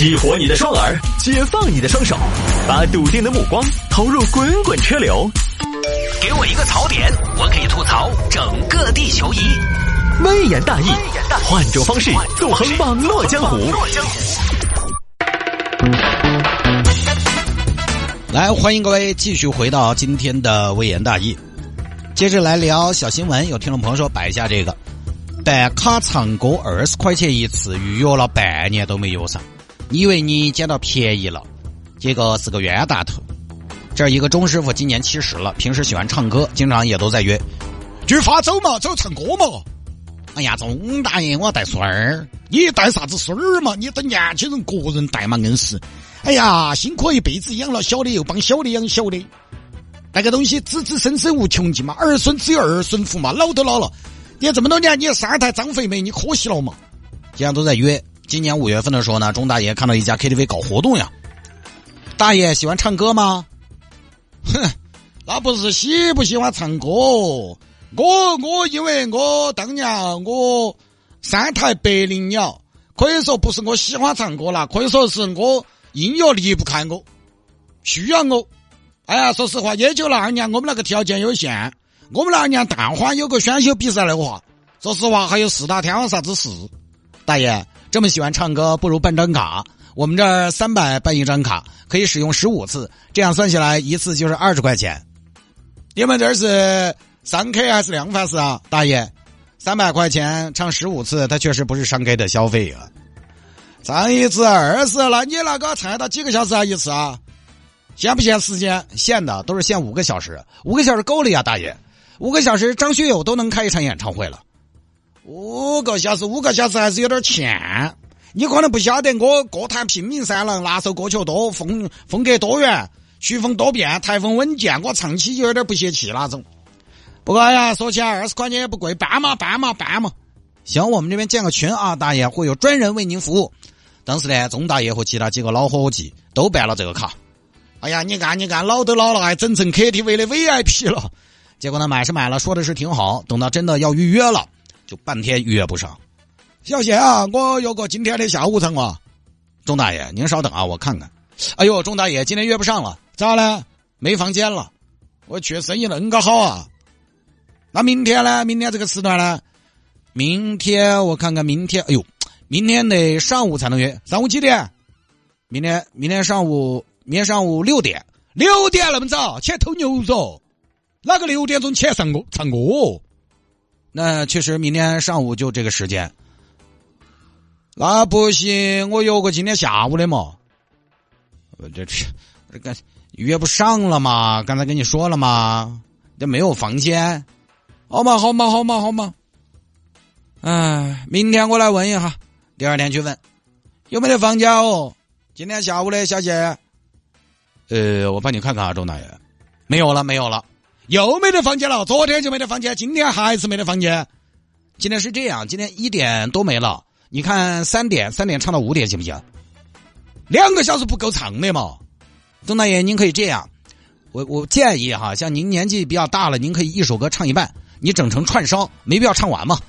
激活你的双耳，解放你的双手，把笃定的目光投入滚滚车流。给我一个槽点，我可以吐槽整个地球仪。微言大义，换种方式纵横网络江湖。来，欢迎各位继续回到今天的微言大义。接着来聊小新闻，有听众朋友说摆一下这个办卡唱歌二十块钱一次，预约了半年都没约上。你以为你捡到便宜了，结果是个冤大头。这一个钟师傅今年七十了，平时喜欢唱歌，经常也都在约。去发走嘛，走唱歌嘛。哎呀，钟大爷，我带孙儿，你带啥子孙儿嘛？你等年轻人个人带嘛，硬是。哎呀，辛苦一辈子养了小的，又帮小的养小的，那个东西子子孙孙无穷尽嘛，儿孙只有儿孙福嘛，老都老了，你这么多年你三胎张肥梅，你可惜了嘛？经常都在约。今年五月份的时候呢，钟大爷看到一家 KTV 搞活动呀。大爷喜欢唱歌吗？哼，那不是喜不喜欢唱歌。我我因为我当年我三台百灵鸟，可以说不是我喜欢唱歌了，可以说是我音乐离不开我，需要我。哎呀，说实话，也就那二年我们那个条件有限，我们那二年蛋花有个选秀比赛的话，说实话还有四大天王啥子事。大爷。这么喜欢唱歌，不如办张卡。我们这儿三百办一张卡，可以使用十五次，这样算下来一次就是二十块钱。你们这是三 K 还是量贩式啊，大爷？三百块钱唱十五次，它确实不是商 K 的消费啊。唱一次二十，那你那个唱到几个小时啊一次啊？限不限时间？限的，都是限五个小时。五个小时够了呀，大爷。五个小时，张学友都能开一场演唱会了。五个小时，五个小时还是有点欠。你可能不晓得，我歌坛拼命三郎，拿手歌曲多，风风格多元，曲风多变，台风稳健，我唱起就有点不泄气那种。不过呀，说起来二十块钱也不贵，办嘛办嘛办嘛。行，我们这边建个群啊，大爷会有专人为您服务。当时呢，钟大爷和其他几个老伙计都办了这个卡。哎呀，你看你看，老都老了，还整成 KTV 的 VIP 了。结果呢，买是买了，说的是挺好，等到真的要预约了。就半天约不上，小谢啊，我有个今天的下午场啊，钟大爷，您稍等啊，我看看。哎呦，钟大爷，今天约不上了，咋了？没房间了。我去，生意恁个好啊？那明天呢？明天这个时段呢？明天我看看，明天，哎呦，明天得上午才能约，上午几点？明天，明天上午，明天上午六点，六点那么早，去偷牛肉？哪个六点钟起来唱歌？唱歌？那确实，明天上午就这个时间。那不行，我约个今天下午的嘛。我这这个约不上了嘛？刚才跟你说了嘛，这没有房间。好嘛，好嘛，好嘛，好嘛。哎，明天我来问一下，第二天去问有没得房间哦。今天下午的小姐，呃，我帮你看看啊，钟大爷，没有了，没有了。又没得房间了，昨天就没得房间，今天还是没得房间。今天是这样，今天一点都没了。你看三点，三点唱到五点行不行？两个小时不够唱的嘛。钟大爷，您可以这样，我我建议哈，像您年纪比较大了，您可以一首歌唱一半，你整成串烧，没必要唱完嘛。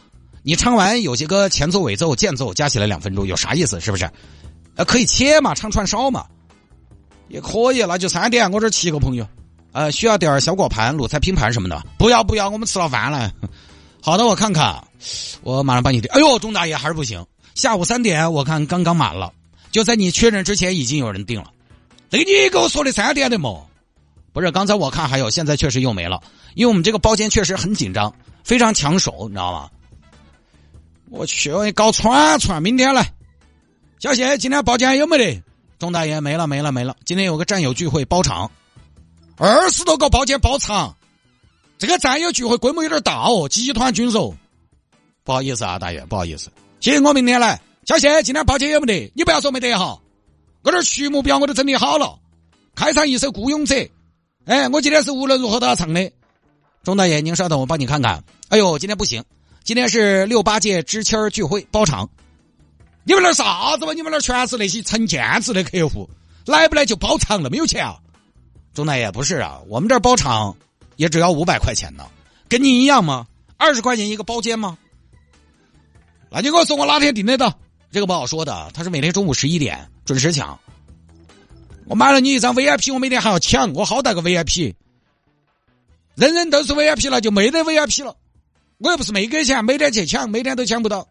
你唱完有些歌前奏、尾奏、间奏加起来两分钟，有啥意思？是不是？呃，可以切嘛，唱串烧嘛，也可以。那就三点，我这七个朋友。呃，需要点小果盘、卤菜拼盘什么的。不要不要，我们吃了饭了。好的，我看看，我马上帮你订。哎呦，钟大爷还是不行。下午三点，我看刚刚满了，就在你确认之前已经有人订了。那个你给我说的三点的嘛？不是，刚才我看还有，现在确实又没了。因为我们这个包间确实很紧张，非常抢手，你知道吗？我去，我搞串串，明天来。小谢，今天包间有没得？钟大爷没了没了没了。今天有个战友聚会包场。二十多个包间包场，这个战友聚会规模有点大哦，集团军售。不好意思啊，大爷，不好意思。行，我明天来。小谢，今天包间有没得？你不要说没得哈，我这曲目表我都整理好了。开场一首《孤勇者》，哎，我今天是无论如何都要唱的。钟大爷，您稍等，我帮你看看。哎呦，今天不行，今天是六八届知青聚会包场。你们那啥子嘛？你们那全是那些成建制的客户，来不来就包场了，没有钱啊？钟大爷不是啊，我们这包场也只要五百块钱呢，跟你一样吗？二十块钱一个包间吗？那你给我说我哪天订得到？这个不好说的，他是每天中午十一点准时抢。我买了你一张 VIP，我每天还要抢，我好大个 VIP。人人都是 VIP 了，就没得 VIP 了。我又不是没给钱，每天去抢，每天都抢不到。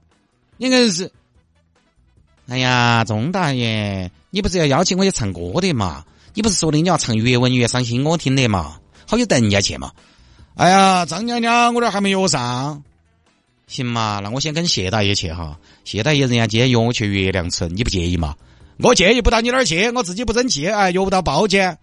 应该是。哎呀，钟大爷，你不是要邀请我去唱歌的嘛？你不是说的你要唱越文越伤心我听的嘛？好久带人家去嘛？哎呀，张娘娘，我这还没约上。行嘛，那我先跟谢大爷去哈。谢大爷人家今天约我去月亮城，你不介意嘛？我介意不到你那儿去，我自己不争气，哎，约不到包间，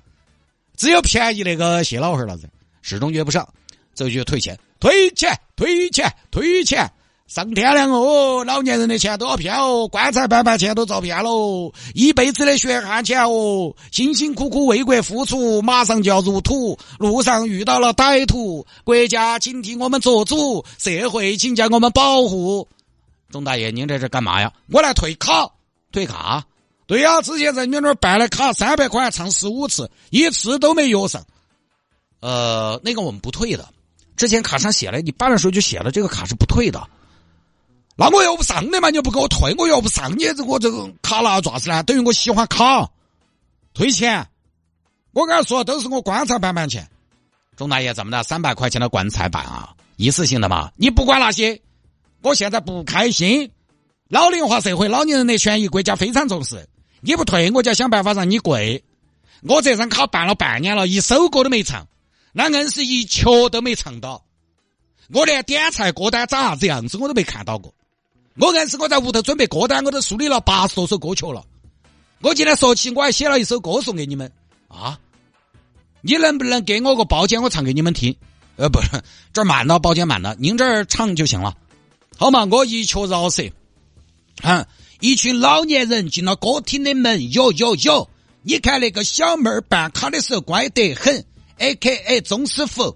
只有便宜那个谢老汉了噻，始终约不上，这就退钱，退钱，退钱，退钱。上天了哦，老年人的钱都要骗哦，棺材板板钱都遭骗喽，一辈子的血汗钱哦，辛辛苦苦为国付出，马上就要入土，路上遇到了歹徒，国家请替我们做主，社会请将我们保护。钟大爷，您在这干嘛呀？我来退卡，退卡。对呀，之前在你那儿办了卡，三百块唱十五次，一次都没约上。呃，那个我们不退的，之前卡上写了，你办的时候就写了，这个卡是不退的。那我要不上的嘛，你又不给我退，我要不上，你这我这个卡拿爪子呢？等于我喜欢卡，退钱。我跟他说，都是我棺材板板钱。钟大爷，怎么的？三百块钱的棺材板啊，一次性的嘛？你不管那些，我现在不开心。老龄化社会，老年人的权益，国家非常重视。你不退，我就想办法让你跪。我这张卡办了半年了，一首歌都没唱，那硬是一曲都没唱到。我连点菜歌单长啥子样子我都没看到过。我硬是我在屋头准备歌单，我都梳理了八十多首歌曲了。我今天说起，我还写了一首歌送给你们啊！你能不能给我个包间，我唱给你们听？呃，不是，这儿满了，包间满了，您这儿唱就行了。好嘛，我一曲饶舌。嗯，一群老年人进了歌厅的门，哟哟哟！你看那个小妹儿办卡的时候乖得很，A K A 钟师傅。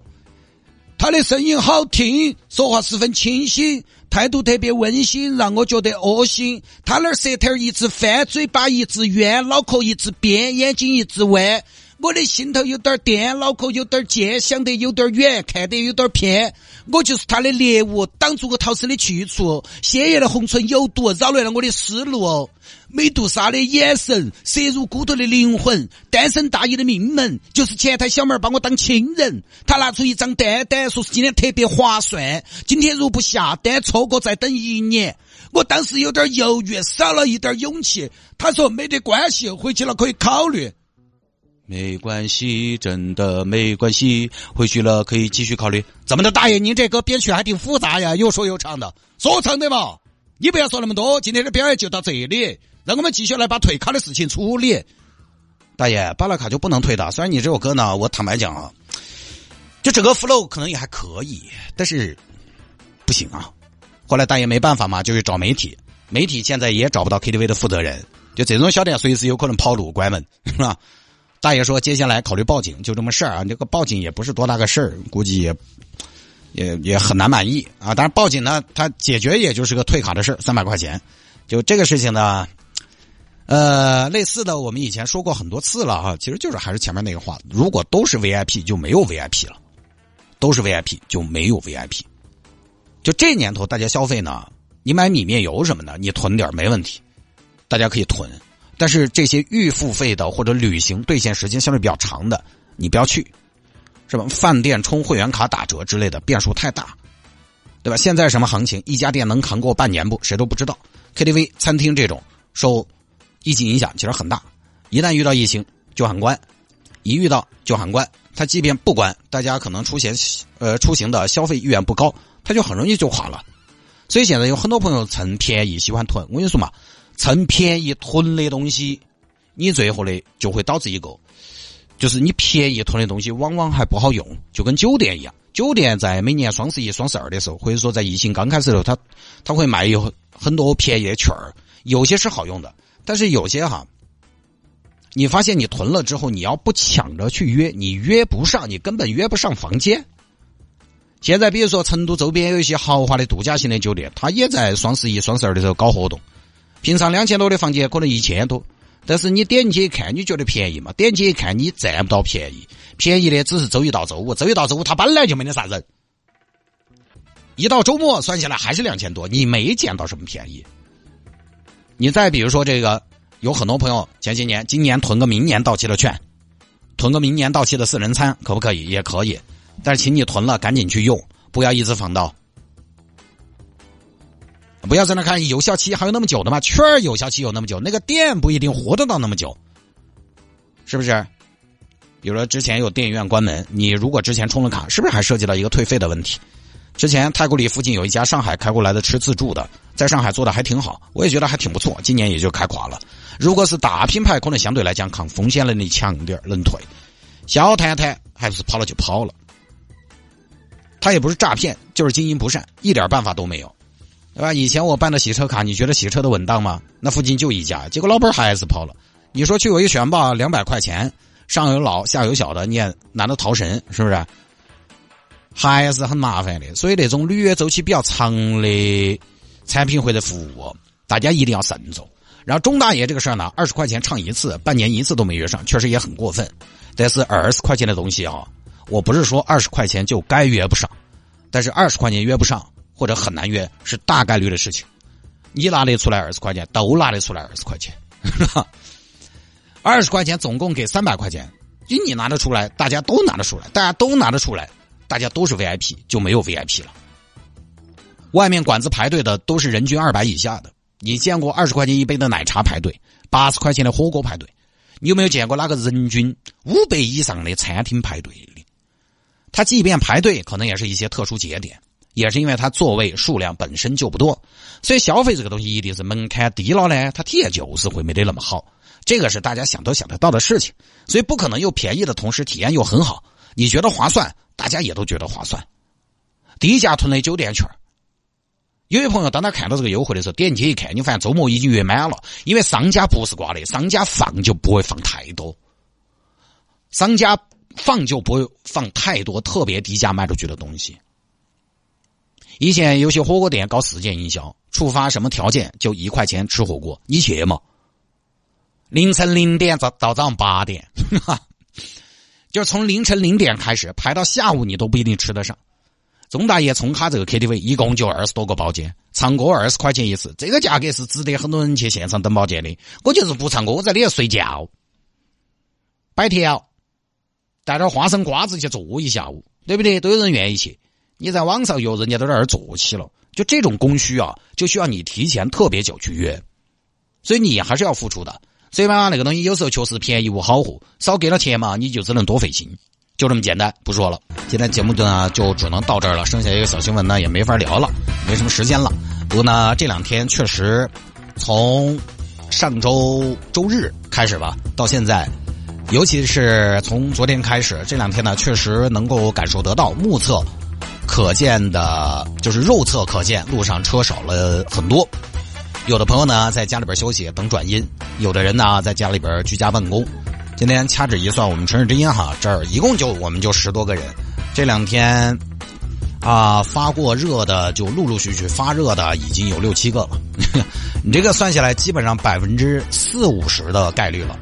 他的声音好听，说话十分清晰，态度特别温馨，让我觉得恶心。他那儿舌头一直翻，嘴巴一直圆，脑壳一直编，眼睛一直弯。我的心头有点颠，脑壳有点尖，想得有点远，看得有点偏。我就是他的猎物，挡住我逃生的去处。鲜艳的红唇有毒，扰乱了我的思路。美杜莎的眼神，射入骨头的灵魂。单身大爷的命门，就是前台小妹儿把我当亲人。他拿出一张单单，说是今天特别划算。今天如不下单，错过再等一年。我当时有点犹豫，少了一点勇气。他说没得关系，回去了可以考虑。没关系，真的没关系。回去了可以继续考虑。怎么的，大爷，您这歌编曲还挺复杂呀，又说又唱的，说唱的嘛。你不要说那么多，今天的表演就到这里，让我们继续来把退卡的事情处理。大爷，办了卡就不能退的。虽然你这首歌呢，我坦白讲啊，就整个 flow 可能也还可以，但是不行啊。后来大爷没办法嘛，就去找媒体，媒体现在也找不到 KTV 的负责人，就这种小店随时有可能跑路关门，是吧？大爷说：“接下来考虑报警，就这么事儿啊。这个报警也不是多大个事儿，估计也也也很难满意啊。但是报警呢，他解决也就是个退卡的事儿，三百块钱。就这个事情呢，呃，类似的我们以前说过很多次了哈。其实就是还是前面那个话，如果都是 VIP 就没有 VIP 了，都是 VIP 就没有 VIP。就这年头，大家消费呢，你买米面油什么的，你囤点没问题，大家可以囤。”但是这些预付费的或者旅行兑现时间相对比较长的，你不要去，是吧？饭店充会员卡打折之类的变数太大，对吧？现在什么行情？一家店能扛过半年不？谁都不知道。KTV、餐厅这种受疫情影响其实很大，一旦遇到疫情就喊关，一遇到就喊关。他即便不关，大家可能出行呃出行的消费意愿不高，他就很容易就垮了。所以现在有很多朋友趁便宜喜欢囤。我跟你说嘛。趁便宜囤的东西，你最后的就会导致一个，就是你便宜囤的东西往往还不好用，就跟酒店一样。酒店在每年双十一、双十二的时候，或者说在疫情刚开始的时候，他他会卖有很多便宜的券儿，有些是好用的，但是有些哈，你发现你囤了之后，你要不抢着去约，你约不上，你根本约不上房间。现在比如说成都周边有一些豪华的度假型的酒店，它也在双十一、双十二的时候搞活动。平常两千多的房间可能一千多，但是你点进去一看，你觉得便宜嘛？点进去一看，你占不到便宜，便宜的只是周一到周五，周一到周五它本来就没得啥人，一到周末算下来还是两千多，你没捡到什么便宜。你再比如说这个，有很多朋友前些年、今年囤个明年到期的券，囤个明年到期的四人餐，可不可以？也可以，但是请你囤了赶紧去用，不要一直放到。不要在那看有效期还有那么久的吗？券有效期有那么久，那个店不一定活得到那么久，是不是？比如说之前有电影院关门，你如果之前充了卡，是不是还涉及到一个退费的问题？之前太古里附近有一家上海开过来的吃自助的，在上海做的还挺好，我也觉得还挺不错。今年也就开垮了。如果是大品牌，可能相对来讲抗风险能力强点能退。小摊摊还不是跑了就跑了，他也不是诈骗，就是经营不善，一点办法都没有。对吧？以前我办的洗车卡，你觉得洗车的稳当吗？那附近就一家，结果老板还是跑了。你说去维权吧，两百块钱，上有老下有小的，你也难得逃神，是不是？还是很麻烦的。所以那种履约周期比较长的产品或者服务，大家一定要慎重。然后中大爷这个事儿呢，二十块钱唱一次，半年一次都没约上，确实也很过分。但是二十块钱的东西啊，我不是说二十块钱就该约不上，但是二十块钱约不上。或者很难约是大概率的事情，你拿得出来二十块钱，都拿得出来二十块钱，是吧？二十块钱总共给三百块钱，就你拿得出来，大家都拿得出来，大家都拿得出来，大家都是 VIP，就没有 VIP 了。外面馆子排队的都是人均二百以下的，你见过二十块钱一杯的奶茶排队，八十块钱的火锅排队？你有没有见过哪个人均五百以上的餐厅排队的？他即便排队，可能也是一些特殊节点。也是因为他座位数量本身就不多，所以消费这个东西一定是门槛低了呢，他体验就是会没得那么好。这个是大家想都想得到的事情，所以不可能又便宜的同时体验又很好。你觉得划算，大家也都觉得划算。低价囤的酒店券，有些朋友当他看到这个优惠的时候，点进去一看，你发现周末已经约满了，因为商家不是挂的，商家放就不会放太多，商家放就不会放太多特别低价卖出去的东西。以前有些火锅店搞事件营销，触发什么条件就一块钱吃火锅，你去吗？凌晨零点到到早上八点，就从凌晨零点开始排到下午，你都不一定吃得上。钟大爷冲卡这个 KTV 一共就二十多个包间，唱歌二十块钱一次，这个价格是值得很多人去现场等包间的。我就是不唱歌，我在里头睡觉，摆条，带点花生瓜子去坐一下午，对不对？都有人愿意去。你在网上约，人家都在那儿坐起了，就这种供需啊，就需要你提前特别久去约，所以你还是要付出的。所以嘛，那个东西有时候确实便宜无好货，少给了钱嘛，你就只能多费心，就这么简单。不说了，今天节目呢就只能到这儿了，剩下一个小新闻呢也没法聊了，没什么时间了。不过呢，这两天确实从上周周日开始吧，到现在，尤其是从昨天开始，这两天呢确实能够感受得到，目测。可见的，就是肉侧可见，路上车少了很多。有的朋友呢在家里边休息等转阴，有的人呢在家里边居家办公。今天掐指一算，我们城市之音哈这儿一共就我们就十多个人。这两天啊发过热的就陆陆续续发热的已经有六七个了。你这个算下来，基本上百分之四五十的概率了。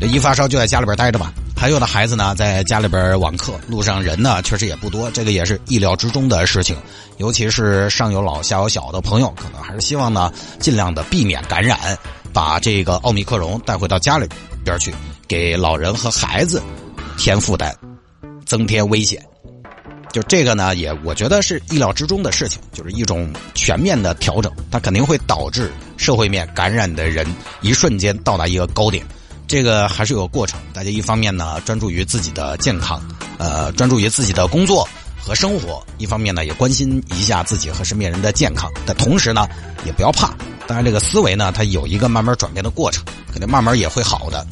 这一发烧就在家里边待着吧。还有的孩子呢，在家里边网课，路上人呢确实也不多，这个也是意料之中的事情。尤其是上有老下有小的朋友，可能还是希望呢尽量的避免感染，把这个奥密克戎带回到家里边去，给老人和孩子添负担，增添危险。就这个呢，也我觉得是意料之中的事情，就是一种全面的调整，它肯定会导致社会面感染的人一瞬间到达一个高点。这个还是有个过程，大家一方面呢专注于自己的健康，呃，专注于自己的工作和生活；一方面呢也关心一下自己和身边人的健康。但同时呢，也不要怕。当然，这个思维呢，它有一个慢慢转变的过程，肯定慢慢也会好的。